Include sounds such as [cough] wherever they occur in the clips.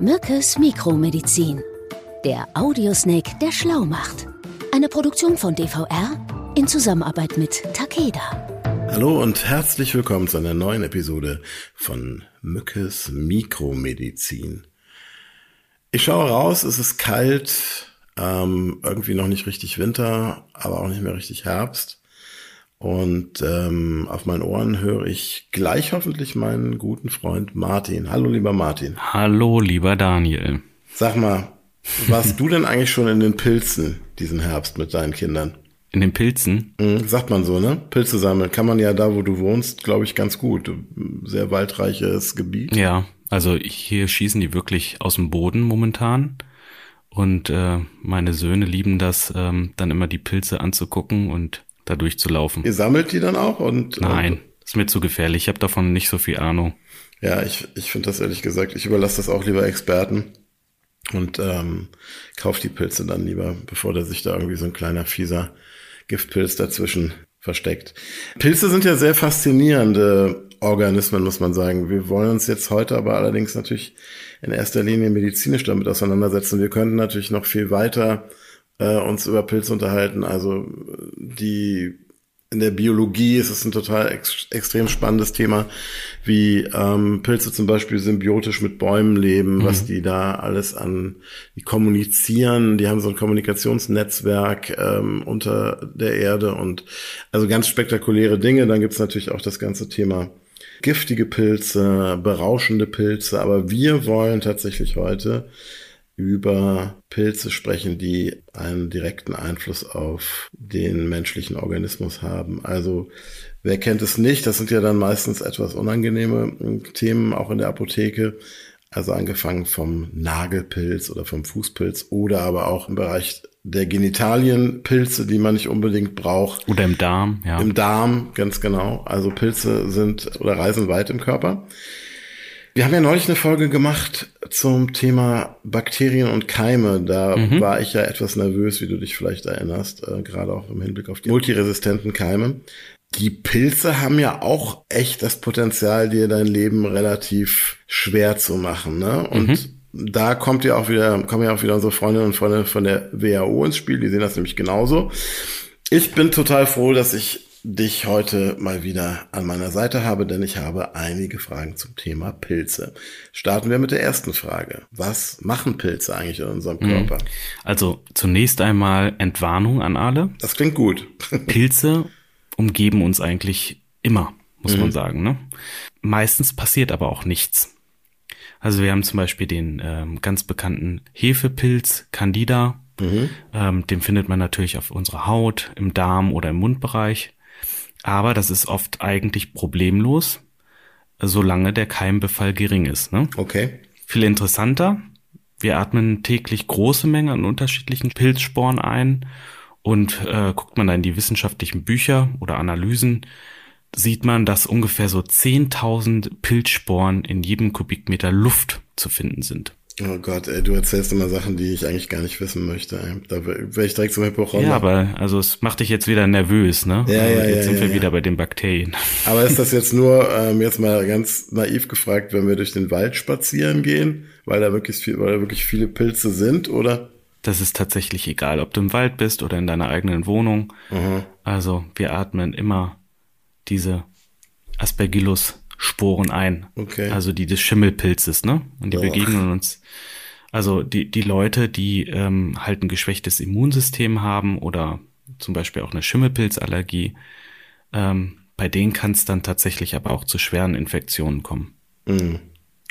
Mückes Mikromedizin. Der Audiosnake, der schlau macht. Eine Produktion von DVR in Zusammenarbeit mit Takeda. Hallo und herzlich willkommen zu einer neuen Episode von Mückes Mikromedizin. Ich schaue raus, es ist kalt, ähm, irgendwie noch nicht richtig Winter, aber auch nicht mehr richtig Herbst. Und ähm, auf meinen Ohren höre ich gleich hoffentlich meinen guten Freund Martin. Hallo, lieber Martin. Hallo, lieber Daniel. Sag mal, warst du denn eigentlich schon in den Pilzen diesen Herbst mit deinen Kindern? In den Pilzen? Mhm, sagt man so, ne? Pilze sammeln kann man ja da, wo du wohnst, glaube ich, ganz gut. Sehr waldreiches Gebiet. Ja, also hier schießen die wirklich aus dem Boden momentan. Und äh, meine Söhne lieben das, ähm, dann immer die Pilze anzugucken und da durchzulaufen. Ihr sammelt die dann auch? Und, Nein, und, ist mir zu gefährlich. Ich habe davon nicht so viel Ahnung. Ja, ich, ich finde das ehrlich gesagt, ich überlasse das auch lieber Experten und ähm, kauf die Pilze dann lieber, bevor da sich da irgendwie so ein kleiner fieser Giftpilz dazwischen versteckt. Pilze sind ja sehr faszinierende Organismen, muss man sagen. Wir wollen uns jetzt heute aber allerdings natürlich in erster Linie medizinisch damit auseinandersetzen. Wir könnten natürlich noch viel weiter äh, uns über Pilze unterhalten. Also die in der Biologie ist es ein total ex extrem spannendes Thema, wie ähm, Pilze zum Beispiel symbiotisch mit Bäumen leben, mhm. was die da alles an, die kommunizieren, die haben so ein Kommunikationsnetzwerk ähm, unter der Erde und also ganz spektakuläre Dinge. Dann gibt's natürlich auch das ganze Thema giftige Pilze, berauschende Pilze, aber wir wollen tatsächlich heute über Pilze sprechen, die einen direkten Einfluss auf den menschlichen Organismus haben. Also wer kennt es nicht? Das sind ja dann meistens etwas unangenehme Themen, auch in der Apotheke. Also angefangen vom Nagelpilz oder vom Fußpilz oder aber auch im Bereich der Genitalienpilze, die man nicht unbedingt braucht. Oder im Darm, ja. Im Darm, ganz genau. Also Pilze sind oder reisen weit im Körper. Wir haben ja neulich eine Folge gemacht zum Thema Bakterien und Keime. Da mhm. war ich ja etwas nervös, wie du dich vielleicht erinnerst, äh, gerade auch im Hinblick auf die multiresistenten Keime. Die Pilze haben ja auch echt das Potenzial, dir dein Leben relativ schwer zu machen. Ne? Und mhm. da kommt ja auch wieder, kommen ja auch wieder unsere Freundinnen und Freunde von der WHO ins Spiel. Die sehen das nämlich genauso. Ich bin total froh, dass ich dich heute mal wieder an meiner Seite habe, denn ich habe einige Fragen zum Thema Pilze. Starten wir mit der ersten Frage. Was machen Pilze eigentlich in unserem mhm. Körper? Also zunächst einmal Entwarnung an alle. Das klingt gut. [laughs] Pilze umgeben uns eigentlich immer, muss mhm. man sagen. Ne? Meistens passiert aber auch nichts. Also wir haben zum Beispiel den ähm, ganz bekannten Hefepilz Candida. Mhm. Ähm, den findet man natürlich auf unserer Haut, im Darm oder im Mundbereich. Aber das ist oft eigentlich problemlos, solange der Keimbefall gering ist. Ne? Okay. Viel interessanter, wir atmen täglich große Mengen an unterschiedlichen Pilzsporen ein und äh, guckt man dann in die wissenschaftlichen Bücher oder Analysen, sieht man, dass ungefähr so 10.000 Pilzsporen in jedem Kubikmeter Luft zu finden sind. Oh Gott, ey, du erzählst immer Sachen, die ich eigentlich gar nicht wissen möchte. Ey. Da wäre ich direkt zum Hypochonder. Ja, aber also es macht dich jetzt wieder nervös, ne? Ja, ja, also jetzt ja, sind ja, wir ja. wieder bei den Bakterien. [laughs] Aber ist das jetzt nur ähm, jetzt mal ganz naiv gefragt, wenn wir durch den Wald spazieren gehen, weil da wirklich viel, weil da wirklich viele Pilze sind, oder? Das ist tatsächlich egal, ob du im Wald bist oder in deiner eigenen Wohnung. Mhm. Also wir atmen immer diese Aspergillus Sporen ein. Okay. Also die des Schimmelpilzes, ne? Und die Och. begegnen uns. Also die, die Leute, die ähm, halt ein geschwächtes Immunsystem haben oder zum Beispiel auch eine Schimmelpilzallergie, ähm, bei denen kann es dann tatsächlich aber auch zu schweren Infektionen kommen. Mm.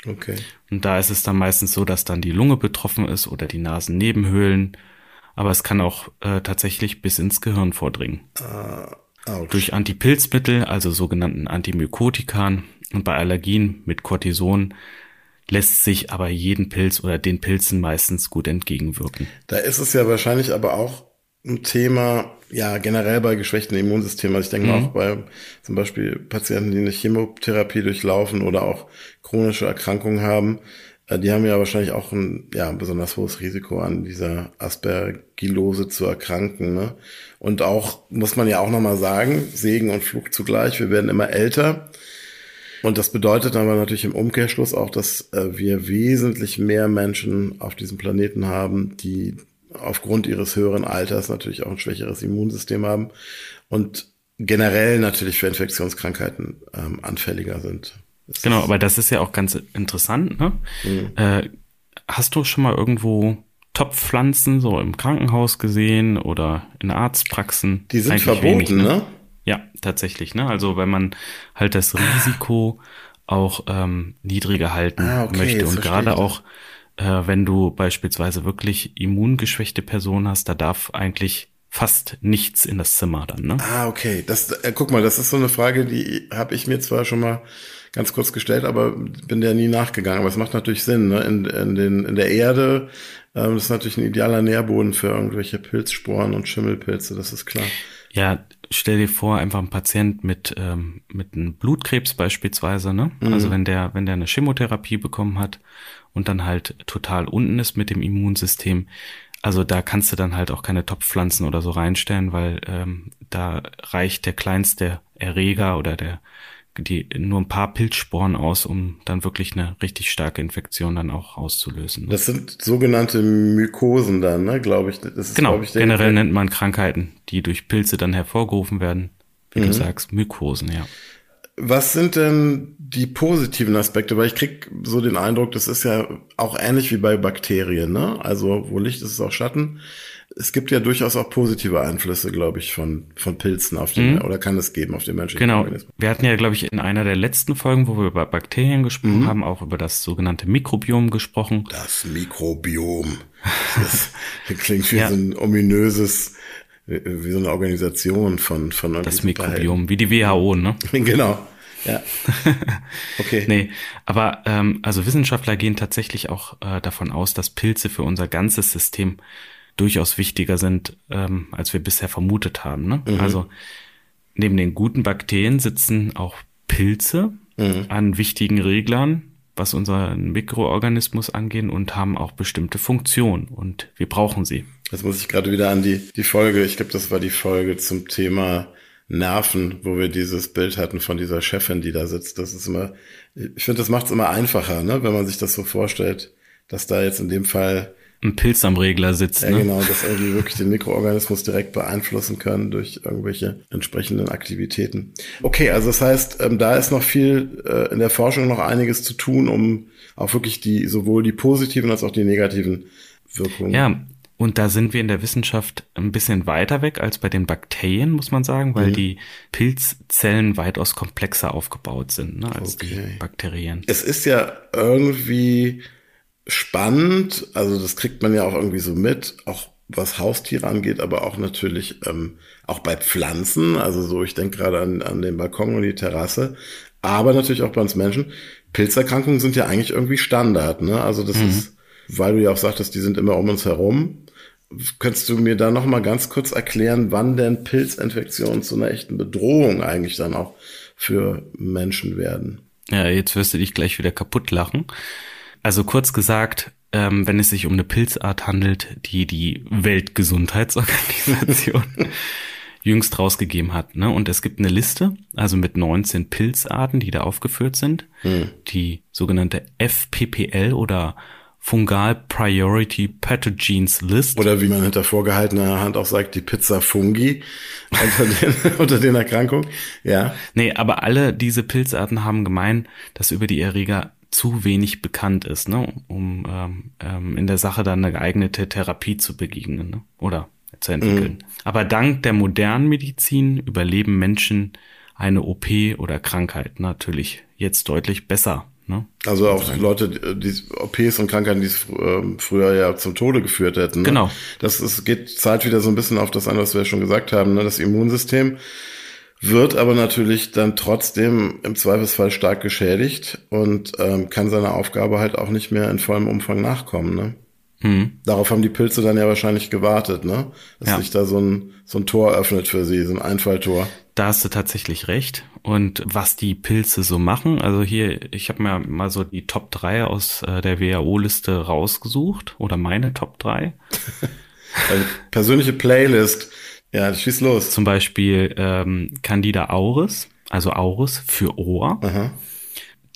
Okay. Und da ist es dann meistens so, dass dann die Lunge betroffen ist oder die Nasennebenhöhlen. Aber es kann auch äh, tatsächlich bis ins Gehirn vordringen. Uh, Durch Antipilzmittel, also sogenannten Antimykotikern, und bei Allergien mit Cortison lässt sich aber jeden Pilz oder den Pilzen meistens gut entgegenwirken. Da ist es ja wahrscheinlich aber auch ein Thema, ja, generell bei geschwächten Immunsystemen. Also ich denke mhm. auch bei zum Beispiel Patienten, die eine Chemotherapie durchlaufen oder auch chronische Erkrankungen haben, äh, die haben ja wahrscheinlich auch ein ja, ein besonders hohes Risiko an dieser Aspergillose zu erkranken. Ne? Und auch, muss man ja auch nochmal sagen, Segen und Fluch zugleich, wir werden immer älter. Und das bedeutet aber natürlich im Umkehrschluss auch, dass äh, wir wesentlich mehr Menschen auf diesem Planeten haben, die aufgrund ihres höheren Alters natürlich auch ein schwächeres Immunsystem haben und generell natürlich für Infektionskrankheiten ähm, anfälliger sind. Das genau, aber das ist ja auch ganz interessant. Ne? Mhm. Äh, hast du schon mal irgendwo Topfpflanzen so im Krankenhaus gesehen oder in Arztpraxen? Die sind Eigentlich verboten, wenig, ne? ne? Ja, tatsächlich. Ne? Also wenn man halt das Risiko auch ähm, niedriger halten ah, okay, möchte und gerade auch äh, wenn du beispielsweise wirklich immungeschwächte Personen hast, da darf eigentlich fast nichts in das Zimmer dann. Ne? Ah, okay. Das, äh, guck mal, das ist so eine Frage, die habe ich mir zwar schon mal ganz kurz gestellt, aber bin der nie nachgegangen. Aber es macht natürlich Sinn. Ne? In, in, den, in der Erde ähm, das ist natürlich ein idealer Nährboden für irgendwelche Pilzsporen und Schimmelpilze, das ist klar. Ja, stell dir vor, einfach ein Patient mit, ähm, mit einem Blutkrebs beispielsweise, ne? Mhm. Also wenn der, wenn der eine Chemotherapie bekommen hat und dann halt total unten ist mit dem Immunsystem, also da kannst du dann halt auch keine Topfpflanzen oder so reinstellen, weil ähm, da reicht der kleinste Erreger oder der die nur ein paar Pilzsporen aus, um dann wirklich eine richtig starke Infektion dann auch auszulösen. Das sind sogenannte Mykosen dann, ne, glaube ich. Ist, genau, ich, generell nennt man Krankheiten, die durch Pilze dann hervorgerufen werden. Wie mhm. du sagst, Mykosen, ja. Was sind denn die positiven Aspekte? Weil ich krieg so den Eindruck, das ist ja auch ähnlich wie bei Bakterien, ne? Also wo Licht ist, ist auch Schatten es gibt ja durchaus auch positive Einflüsse, glaube ich, von, von Pilzen auf den, mhm. oder kann es geben auf den menschlichen genau. Organismus. Wir hatten ja, glaube ich, in einer der letzten Folgen, wo wir über Bakterien gesprochen mhm. haben, auch über das sogenannte Mikrobiom gesprochen. Das Mikrobiom. Das, [laughs] klingt wie ja. so ein ominöses, wie so eine Organisation von, von Das Mikrobiom, wie die WHO, ne? [laughs] genau. Ja. [laughs] Okay. nee, aber ähm, also Wissenschaftler gehen tatsächlich auch äh, davon aus, dass Pilze für unser ganzes System durchaus wichtiger sind, ähm, als wir bisher vermutet haben. Ne? Mhm. Also neben den guten Bakterien sitzen auch Pilze mhm. an wichtigen Reglern, was unseren Mikroorganismus angeht und haben auch bestimmte Funktionen und wir brauchen sie. Jetzt muss ich gerade wieder an die, die Folge, ich glaube, das war die Folge zum Thema Nerven, wo wir dieses Bild hatten von dieser Chefin, die da sitzt. Das ist immer, ich finde, das macht es immer einfacher, ne, wenn man sich das so vorstellt, dass da jetzt in dem Fall ein Pilz am Regler sitzt. Ja, ne? genau, dass irgendwie wirklich den Mikroorganismus direkt beeinflussen können durch irgendwelche entsprechenden Aktivitäten. Okay, also das heißt, ähm, da ist noch viel äh, in der Forschung noch einiges zu tun, um auch wirklich die sowohl die positiven als auch die negativen Wirkungen. Ja, und da sind wir in der Wissenschaft ein bisschen weiter weg als bei den Bakterien, muss man sagen, weil mhm. die Pilzzellen weitaus komplexer aufgebaut sind ne, als okay. die Bakterien. Es ist ja irgendwie spannend. Also das kriegt man ja auch irgendwie so mit, auch was Haustiere angeht, aber auch natürlich ähm, auch bei Pflanzen. Also so, ich denke gerade an, an den Balkon und die Terrasse, aber natürlich auch bei uns Menschen. Pilzerkrankungen sind ja eigentlich irgendwie Standard. Ne? Also das mhm. ist, weil du ja auch sagtest, die sind immer um uns herum. Könntest du mir da noch mal ganz kurz erklären, wann denn Pilzinfektionen zu einer echten Bedrohung eigentlich dann auch für Menschen werden? Ja, jetzt wirst du dich gleich wieder kaputt lachen. Also kurz gesagt, ähm, wenn es sich um eine Pilzart handelt, die die Weltgesundheitsorganisation [laughs] jüngst rausgegeben hat. Ne? Und es gibt eine Liste, also mit 19 Pilzarten, die da aufgeführt sind. Hm. Die sogenannte FPPL oder Fungal Priority Pathogens List. Oder wie man hinter vorgehaltener Hand auch sagt, die Pizza Fungi [laughs] unter den, unter den Erkrankungen. Ja. Nee, aber alle diese Pilzarten haben gemein, dass über die Erreger zu wenig bekannt ist, ne, um ähm, ähm, in der Sache dann eine geeignete Therapie zu begegnen ne, oder zu entwickeln. Mhm. Aber dank der modernen Medizin überleben Menschen eine OP oder Krankheit natürlich jetzt deutlich besser. Ne? Also auch also Leute, die OPs und Krankheiten, die es ähm, früher ja zum Tode geführt hätten. Ne? Genau. Das ist, geht zahlt wieder so ein bisschen auf das an, was wir schon gesagt haben, ne? das Immunsystem wird aber natürlich dann trotzdem im Zweifelsfall stark geschädigt und ähm, kann seiner Aufgabe halt auch nicht mehr in vollem Umfang nachkommen. Ne? Hm. Darauf haben die Pilze dann ja wahrscheinlich gewartet, ne? Dass ja. sich da so ein, so ein Tor öffnet für sie, so ein Einfalltor. Da hast du tatsächlich recht. Und was die Pilze so machen, also hier, ich habe mir mal so die Top 3 aus äh, der WHO-Liste rausgesucht oder meine Top 3. [laughs] also persönliche Playlist ja, schieß los. Zum Beispiel ähm, Candida auris, also Auris für Ohr. Aha.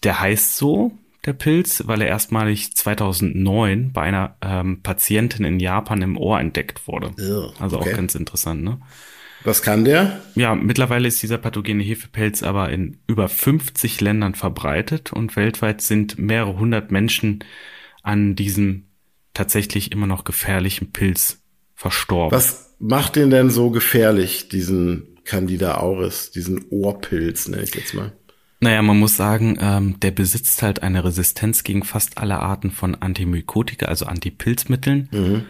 der heißt so, der Pilz, weil er erstmalig 2009 bei einer ähm, Patientin in Japan im Ohr entdeckt wurde. Ugh, also okay. auch ganz interessant, ne? Was kann der? Ja, mittlerweile ist dieser pathogene Hefepilz aber in über 50 Ländern verbreitet und weltweit sind mehrere hundert Menschen an diesem tatsächlich immer noch gefährlichen Pilz verstorben. Was macht den denn so gefährlich, diesen Candida auris, diesen Ohrpilz, nenne ich jetzt mal? Naja, man muss sagen, ähm, der besitzt halt eine Resistenz gegen fast alle Arten von Antimykotika, also Antipilzmitteln. Mhm.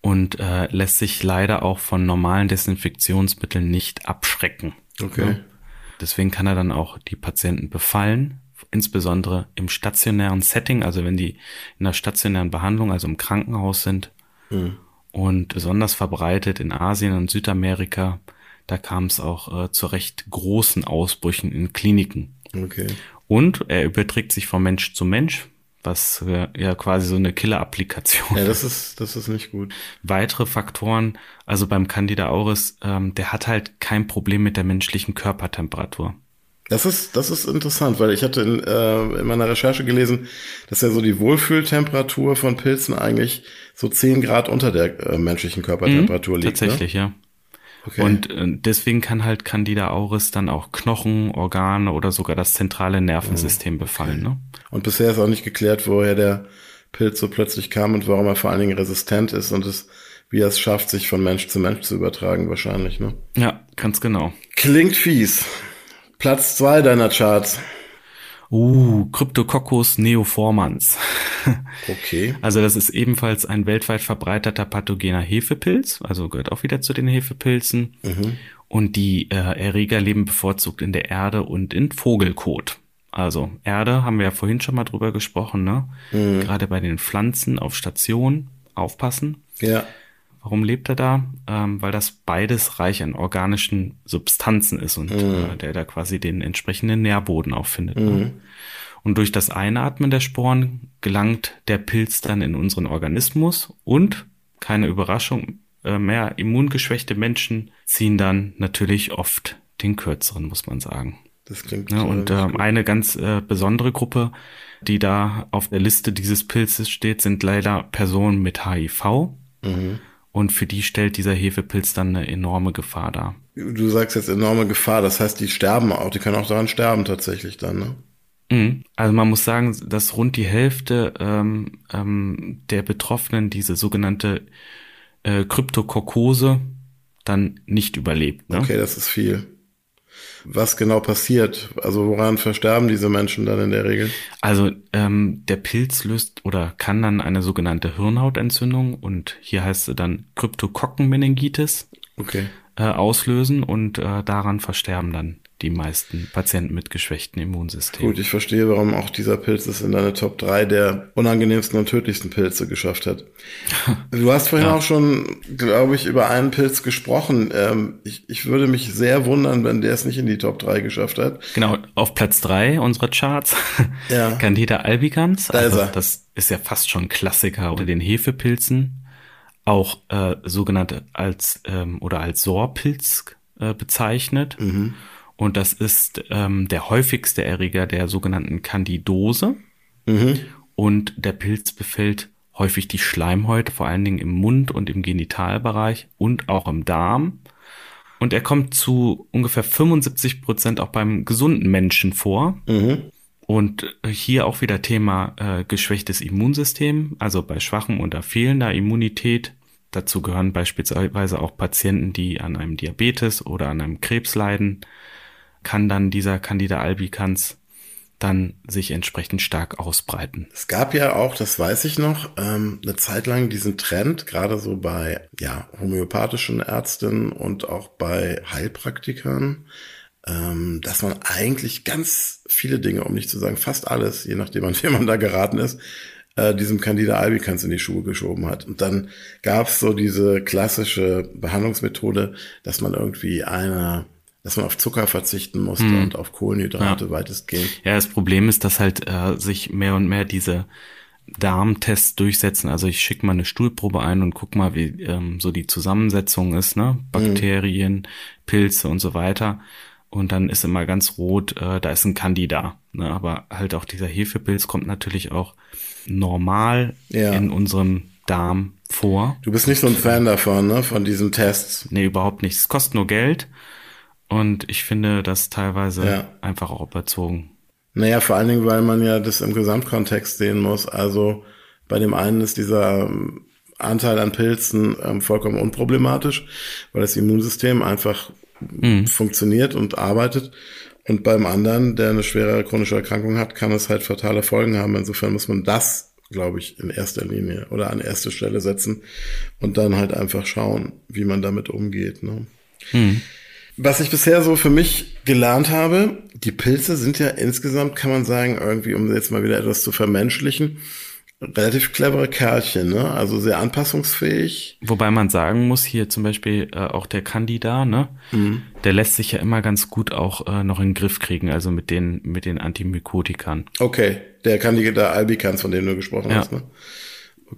Und äh, lässt sich leider auch von normalen Desinfektionsmitteln nicht abschrecken. Okay. Ja. Deswegen kann er dann auch die Patienten befallen, insbesondere im stationären Setting, also wenn die in der stationären Behandlung, also im Krankenhaus sind. Mhm. Und besonders verbreitet in Asien und Südamerika, da kam es auch äh, zu recht großen Ausbrüchen in Kliniken. Okay. Und er überträgt sich von Mensch zu Mensch, was äh, ja quasi so eine Killer-Applikation. Ja, das ist, das ist nicht gut. Weitere Faktoren, also beim Candida auris, ähm, der hat halt kein Problem mit der menschlichen Körpertemperatur. Das ist, das ist interessant, weil ich hatte in, äh, in meiner Recherche gelesen, dass ja so die Wohlfühltemperatur von Pilzen eigentlich so 10 Grad unter der äh, menschlichen Körpertemperatur mhm, liegt. Tatsächlich, ne? ja. Okay. Und äh, deswegen kann halt Candida auris dann auch Knochen, Organe oder sogar das zentrale Nervensystem befallen. Ne? Und bisher ist auch nicht geklärt, woher der Pilz so plötzlich kam und warum er vor allen Dingen resistent ist und es, wie er es schafft, sich von Mensch zu Mensch zu übertragen, wahrscheinlich. Ne? Ja, ganz genau. Klingt fies. Platz zwei deiner Charts. Uh, Cryptococcus neoformans. [laughs] Okay. Also das ist ebenfalls ein weltweit verbreiteter pathogener Hefepilz, also gehört auch wieder zu den Hefepilzen. Mhm. Und die äh, Erreger leben bevorzugt in der Erde und in Vogelkot. Also Erde haben wir ja vorhin schon mal drüber gesprochen, ne? Mhm. Gerade bei den Pflanzen auf Station aufpassen. Ja. Warum lebt er da? Ähm, weil das beides reich an organischen Substanzen ist und Mhm. äh, der da quasi den entsprechenden Nährboden auch findet. Mhm. Ne? Und durch das Einatmen der Sporen gelangt der Pilz dann in unseren Organismus und, keine Überraschung, äh, mehr immungeschwächte Menschen ziehen dann natürlich oft den kürzeren, muss man sagen. Das klingt Ja, äh, und äh, gut. eine ganz äh, besondere Gruppe, die da auf der Liste dieses Pilzes steht, sind leider Personen mit HIV. Mhm. Und für die stellt dieser Hefepilz dann eine enorme Gefahr dar. Du sagst jetzt enorme Gefahr, das heißt, die sterben auch, die können auch daran sterben tatsächlich dann, ne? Mhm. Also man muss sagen, dass rund die Hälfte ähm, ähm, der Betroffenen diese sogenannte äh, Kryptokokose dann nicht überlebt. Ne? Okay, das ist viel. Was genau passiert? Also woran versterben diese Menschen dann in der Regel? Also ähm, der Pilz löst oder kann dann eine sogenannte Hirnhautentzündung und hier heißt es dann Kryptokokkenmeningitis Okay. äh, auslösen und äh, daran versterben dann die meisten Patienten mit geschwächtem Immunsystem. Gut, ich verstehe, warum auch dieser Pilz es in deine Top 3 der unangenehmsten und tödlichsten Pilze geschafft hat. [laughs] Du hast vorhin Ja. auch schon, glaube ich, über einen Pilz gesprochen. Ähm, ich, ich würde mich sehr wundern, wenn der es nicht in die Top 3 geschafft hat. Genau, auf Platz drei unserer Charts. Ja. [laughs] Candida albicans. Da Also, das ist ja fast schon Klassiker unter den Hefepilzen. Auch äh, sogenannte als ähm, oder als Sohrpilz äh, bezeichnet. Mhm. Und das ist ähm, der häufigste Erreger der sogenannten Candidose. Mhm. Und der Pilz befällt häufig die Schleimhäute, vor allen Dingen im Mund und im Genitalbereich und auch im Darm. Und er kommt zu ungefähr 75 Prozent auch beim gesunden Menschen vor. Mhm. Und hier auch wieder Thema äh, geschwächtes Immunsystem, also bei schwachem oder fehlender Immunität. Dazu gehören beispielsweise auch Patienten, die an einem Diabetes oder an einem Krebs leiden, kann dann dieser Candida albicans dann sich entsprechend stark ausbreiten. Es gab ja auch, das weiß ich noch, ähm, eine Zeit lang diesen Trend, gerade so bei ja, homöopathischen Ärzten und auch bei Heilpraktikern, ähm, dass man eigentlich ganz viele Dinge, um nicht zu sagen fast alles, je nachdem an [laughs] wen man da geraten ist, äh, diesem Candida albicans in die Schuhe geschoben hat. Und dann gab es so diese klassische Behandlungsmethode, dass man irgendwie eine, dass man auf Zucker verzichten musste Hm. und auf Kohlenhydrate weitestgehend. Ja, das Problem ist, dass halt äh, sich mehr und mehr diese Darmtests durchsetzen. Also ich schicke mal eine Stuhlprobe ein und guck mal, wie ähm, so die Zusammensetzung ist, ne? Bakterien, Pilze und so weiter. Und dann ist immer ganz rot, äh, da ist ein Candida. Ne, aber halt auch dieser Hefepilz kommt natürlich auch normal Ja. in unserem Darm vor. Du bist nicht so ein Fan davon, ne? Von diesen Tests. Nee, überhaupt nicht. Es kostet nur Geld. Und ich finde das teilweise Ja. einfach auch überzogen. Naja, vor allen Dingen, weil man ja das im Gesamtkontext sehen muss. Also bei dem einen ist dieser ähm, Anteil an Pilzen ähm, vollkommen unproblematisch, weil das Immunsystem einfach funktioniert und arbeitet. Und beim anderen, der eine schwere chronische Erkrankung hat, kann es halt fatale Folgen haben. Insofern muss man das, glaube ich, in erster Linie oder an erste Stelle setzen und dann halt einfach schauen, wie man damit umgeht. Ne? Was ich bisher so für mich gelernt habe, die Pilze sind ja insgesamt, kann man sagen, irgendwie, um jetzt mal wieder etwas zu vermenschlichen, relativ clevere Kerlchen, ne? Also sehr anpassungsfähig. Wobei man sagen muss, hier zum Beispiel äh, auch der Candida, ne? Mhm. Der lässt sich ja immer ganz gut auch äh, noch in den Griff kriegen, also mit den, mit den Antimykotikern. Okay, der Candida albicans, von dem du gesprochen Ja. hast, ne?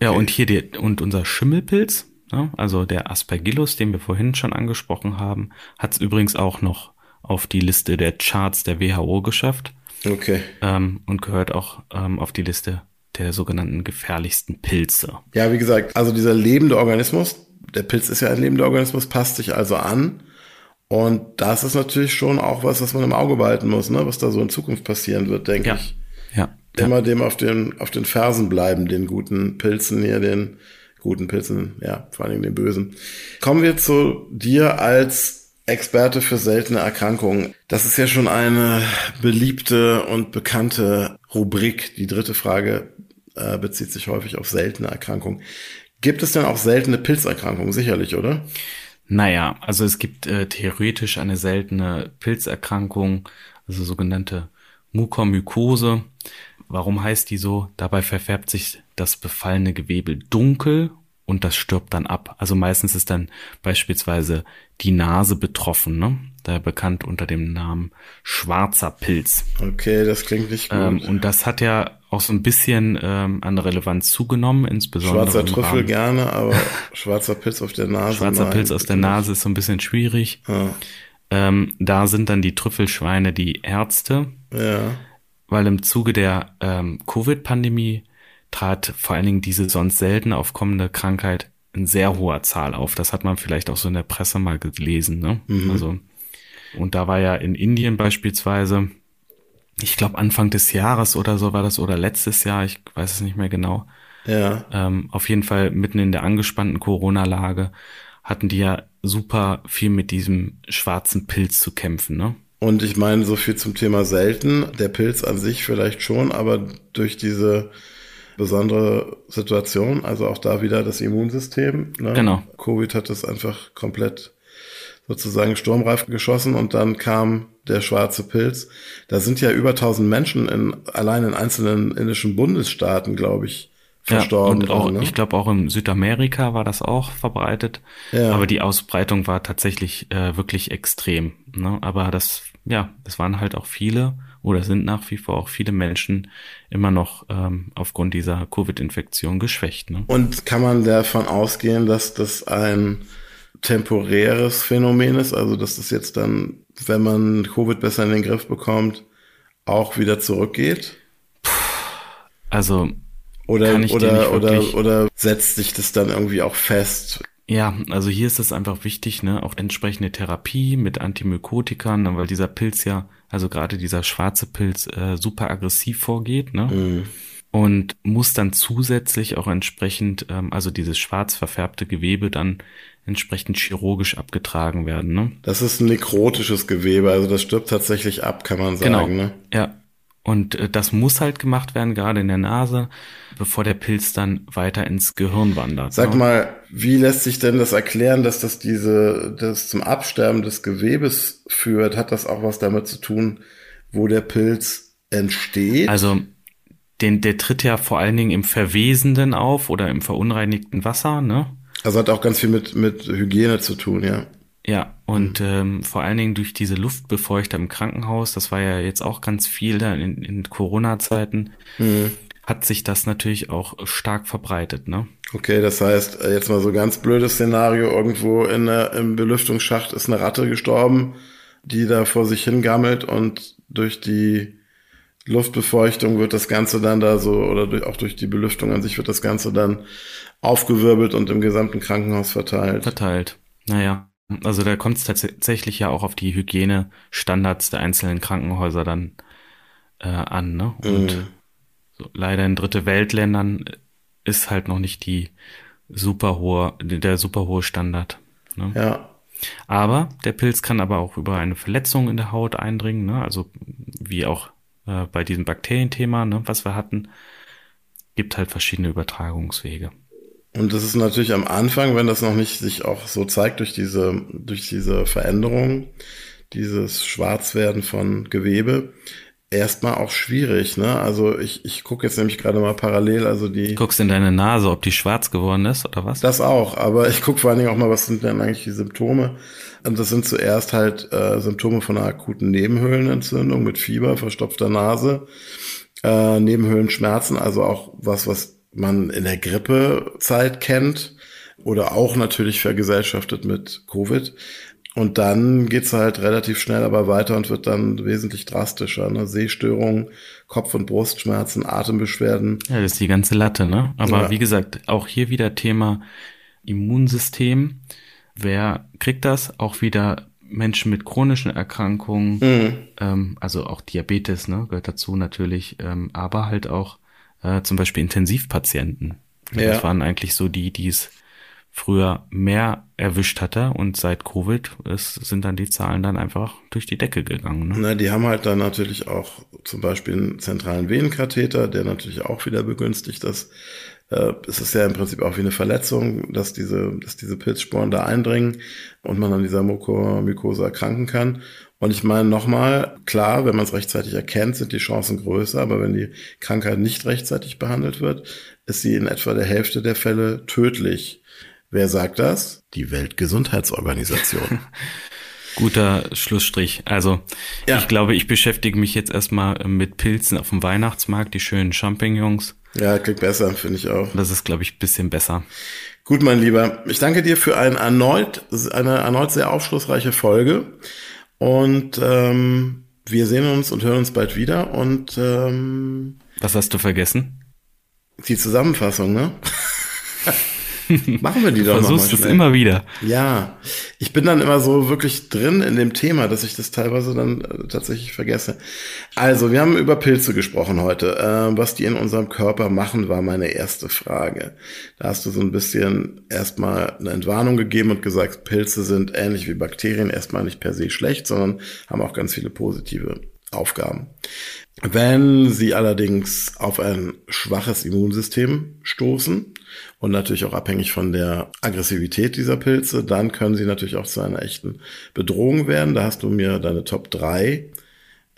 Ja, und hier die, und unser Schimmelpilz? Also der Aspergillus, den wir vorhin schon angesprochen haben, hat es übrigens auch noch auf die Liste der Charts der WHO geschafft Okay. ähm, und gehört auch ähm, auf die Liste der sogenannten gefährlichsten Pilze. Ja, wie gesagt, also dieser lebende Organismus, der Pilz ist ja ein lebender Organismus, passt sich also an. Und das ist natürlich schon auch was, was man im Auge behalten muss, ne? Was da so in Zukunft passieren wird, denke Ja, ich. ja, immer dem auf den, auf den Fersen bleiben, den guten Pilzen hier, den guten Pilzen, ja, vor allen Dingen den bösen. Kommen wir zu dir als Experte für seltene Erkrankungen. Das ist ja schon eine beliebte und bekannte Rubrik. Die dritte Frage äh, bezieht sich häufig auf seltene Erkrankungen. Gibt es denn auch seltene Pilzerkrankungen? Sicherlich, oder? Naja, also es gibt äh, theoretisch eine seltene Pilzerkrankung, also sogenannte Mukormykose. Warum heißt die so? Dabei verfärbt sich das befallene Gewebe dunkel und das stirbt dann ab. Also meistens ist dann beispielsweise die Nase betroffen, ne? Daher bekannt unter dem Namen schwarzer Pilz. Okay, das klingt nicht gut. Ähm, und das hat ja auch so ein bisschen ähm, an Relevanz zugenommen, insbesondere Schwarzer Trüffel gerne, aber [laughs] schwarzer Pilz auf der Nase. Schwarzer nein, Pilz aus der. Nase ist so ein bisschen schwierig. Ja. Ähm, da sind dann die Trüffelschweine die Ärzte, Ja. weil im Zuge der ähm, Covid-Pandemie trat vor allen Dingen diese sonst selten aufkommende Krankheit in sehr hoher Zahl auf. Das hat man vielleicht auch so in der Presse mal gelesen. Ne? Also und da war ja in Indien beispielsweise, ich glaube Anfang des Jahres oder so war das oder letztes Jahr, ich weiß es nicht mehr genau, Ja. ähm, auf jeden Fall mitten in der angespannten Corona-Lage hatten die ja super viel mit diesem schwarzen Pilz zu kämpfen, ne? Und ich meine, so viel zum Thema selten. Der Pilz an sich vielleicht schon, aber durch diese besondere Situation, also auch da wieder das Immunsystem. Ne? Genau. Covid hat das einfach komplett sozusagen sturmreif geschossen und dann kam der schwarze Pilz. Da sind ja über 1000 Menschen in, allein in einzelnen indischen Bundesstaaten, glaube ich, verstorben. Ja, und auch, dran, ne? ich glaube auch in Südamerika war das auch verbreitet. Ja. Aber die Ausbreitung war tatsächlich äh, wirklich extrem. Ne? Aber das, ja, das waren halt auch viele oder sind nach wie vor auch viele Menschen immer noch ähm, aufgrund dieser Covid-Infektion geschwächt. Ne? Und kann man davon ausgehen, dass das ein temporäres Phänomen ist, also dass das jetzt dann, wenn man Covid besser in den Griff bekommt, auch wieder zurückgeht? Also Oder, oder, nicht oder, oder setzt sich das dann irgendwie auch fest? Ja, also hier ist es einfach wichtig, ne, auch entsprechende Therapie mit Antimykotikern, ne, weil dieser Pilz ja, also gerade dieser schwarze Pilz, äh, super aggressiv vorgeht, ne? Mhm. Und muss dann zusätzlich auch entsprechend, ähm, also dieses schwarz verfärbte Gewebe dann entsprechend chirurgisch abgetragen werden, ne? Das ist ein nekrotisches Gewebe, also das stirbt tatsächlich ab, kann man sagen. Genau. Ne? Ja. Und äh, das muss halt gemacht werden, gerade in der Nase, bevor der Pilz dann weiter ins Gehirn wandert. Sag ne? mal, wie lässt sich denn das erklären, dass das diese, das zum Absterben des Gewebes führt? Hat das auch was damit zu tun, wo der Pilz entsteht? Also den, der tritt ja vor allen Dingen im Verwesenden auf oder im verunreinigten Wasser, ne? Also hat auch ganz viel mit, mit Hygiene zu tun, ja. Ja, und ähm, vor allen Dingen durch diese Luftbefeuchter im Krankenhaus, das war ja jetzt auch ganz viel da in, in Corona-Zeiten, hat sich das natürlich auch stark verbreitet, ne? Okay, das heißt, äh, jetzt mal so ganz blödes Szenario, irgendwo in der, im Belüftungsschacht ist eine Ratte gestorben, die da vor sich hingammelt und durch die Luftbefeuchtung wird das Ganze dann da so, oder durch, auch durch die Belüftung an sich wird das Ganze dann aufgewirbelt und im gesamten Krankenhaus verteilt. Verteilt. Naja. Also da kommt es tatsächlich ja auch auf die Hygienestandards der einzelnen Krankenhäuser dann äh, an, ne? Und mm. so, leider in dritte Weltländern ist halt noch nicht die super hohe, der super hohe Standard. Ne? Ja. Aber der Pilz kann aber auch über eine Verletzung in der Haut eindringen, ne? also wie auch äh, bei diesem Bakterienthema, ne, was wir hatten, gibt halt verschiedene Übertragungswege. Und das ist natürlich am Anfang, wenn das noch nicht sich auch so zeigt durch diese, durch diese Veränderung, dieses Schwarzwerden von Gewebe, erstmal auch schwierig, ne? Also ich, ich gucke jetzt nämlich gerade mal parallel, also die. Guckst in deine Nase, ob die schwarz geworden ist oder was? Das auch, aber ich gucke vor allen Dingen auch mal, was sind denn eigentlich die Symptome? Und das sind zuerst halt äh, Symptome von einer akuten Nebenhöhlenentzündung mit Fieber, verstopfter Nase, äh, Nebenhöhlenschmerzen, also auch was, was man in der Grippezeit kennt oder auch natürlich vergesellschaftet mit Covid. Und dann geht's halt relativ schnell aber weiter und wird dann wesentlich drastischer. Ne? Sehstörungen, Kopf- und Brustschmerzen, Atembeschwerden. Ja, das ist die ganze Latte, ne? Aber ja. wie gesagt, auch hier wieder Thema Immunsystem. Wer kriegt das? Auch wieder Menschen mit chronischen Erkrankungen, mhm. ähm, also auch Diabetes, ne, gehört dazu natürlich, ähm, aber halt auch äh, zum Beispiel Intensivpatienten. Ja. Das waren eigentlich so die, die es früher mehr erwischt hatte und seit Covid ist, sind dann die Zahlen dann einfach durch die Decke gegangen. Ne? Na, die haben halt dann natürlich auch zum Beispiel einen zentralen Venenkatheter, der natürlich auch wieder begünstigt das. Äh, es ist ja im Prinzip auch wie eine Verletzung, dass diese, dass diese Pilzsporen da eindringen und man an dieser Mukomykose erkranken kann. Und ich meine nochmal, klar, wenn man es rechtzeitig erkennt, sind die Chancen größer, aber wenn die Krankheit nicht rechtzeitig behandelt wird, ist sie in etwa der Hälfte der Fälle tödlich. Wer sagt das? Die Weltgesundheitsorganisation. [laughs] Guter Schlussstrich. Also ja. ich glaube, ich beschäftige mich jetzt erstmal mit Pilzen auf dem Weihnachtsmarkt, die schönen Champignons. Ja, klingt besser, finde ich auch. Das ist, glaube ich, bisschen besser. Gut, mein Lieber. Ich danke dir für ein erneut, eine erneut sehr aufschlussreiche Folge. Und ähm, wir sehen uns und hören uns bald wieder. Und ähm, was hast du vergessen? Die Zusammenfassung, ne? [laughs] Machen wir die doch Versuchst es immer wieder. Ja, ich bin dann immer so wirklich drin in dem Thema, dass ich das teilweise dann äh, tatsächlich vergesse. Also, wir haben über Pilze gesprochen heute. Äh, was die in unserem Körper machen, war meine erste Frage. Da hast du so ein bisschen erstmal eine Entwarnung gegeben und gesagt, Pilze sind ähnlich wie Bakterien erstmal nicht per se schlecht, sondern haben auch ganz viele positive Aufgaben. Wenn sie allerdings auf ein schwaches Immunsystem stoßen und natürlich auch abhängig von der Aggressivität dieser Pilze, dann können sie natürlich auch zu einer echten Bedrohung werden. Da hast du mir deine Top 3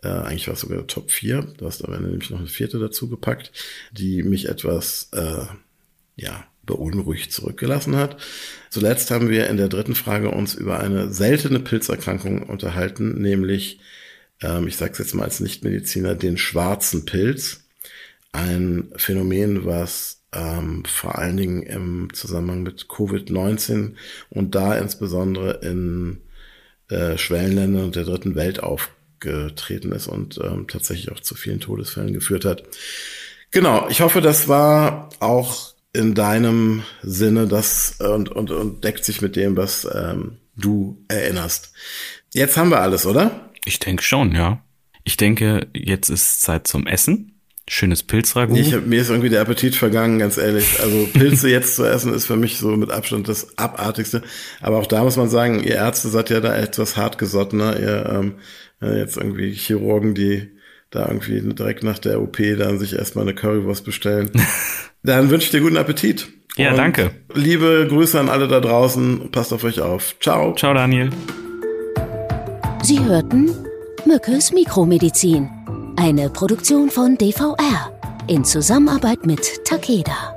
äh, eigentlich war es sogar Top 4, du hast aber nämlich noch eine vierte dazu gepackt, die mich etwas äh, ja, beunruhigt zurückgelassen hat. Zuletzt haben wir in der dritten Frage uns über eine seltene Pilzerkrankung unterhalten, nämlich ähm, ich sage es jetzt mal als Nichtmediziner, den schwarzen Pilz. Ein Phänomen, was ähm, vor allen Dingen im Zusammenhang mit Covid-19 und da insbesondere in äh, Schwellenländern und der dritten Welt aufgetreten ist und ähm, tatsächlich auch zu vielen Todesfällen geführt hat. Genau, ich hoffe, das war auch in deinem Sinne das und, und, und deckt sich mit dem, was ähm, du erinnerst. Jetzt haben wir alles, oder? Ich denke schon, ja. Ich denke, jetzt ist Zeit zum Essen. Schönes Pilzragout. Ich hab, mir ist irgendwie der Appetit vergangen, ganz ehrlich. Also Pilze jetzt zu essen ist für mich so mit Abstand das Abartigste. Aber auch da muss man sagen, ihr Ärzte seid ja da etwas hartgesottener. Ihr ähm, äh, jetzt irgendwie Chirurgen, die da irgendwie direkt nach der OP dann sich erstmal eine Currywurst bestellen. [laughs] dann wünsche ich dir guten Appetit. Ja, Und danke. Liebe Grüße an alle da draußen. Passt auf euch auf. Ciao. Ciao, Daniel. Sie hörten Mückes Mikromedizin, eine Produktion von DVR in Zusammenarbeit mit Takeda.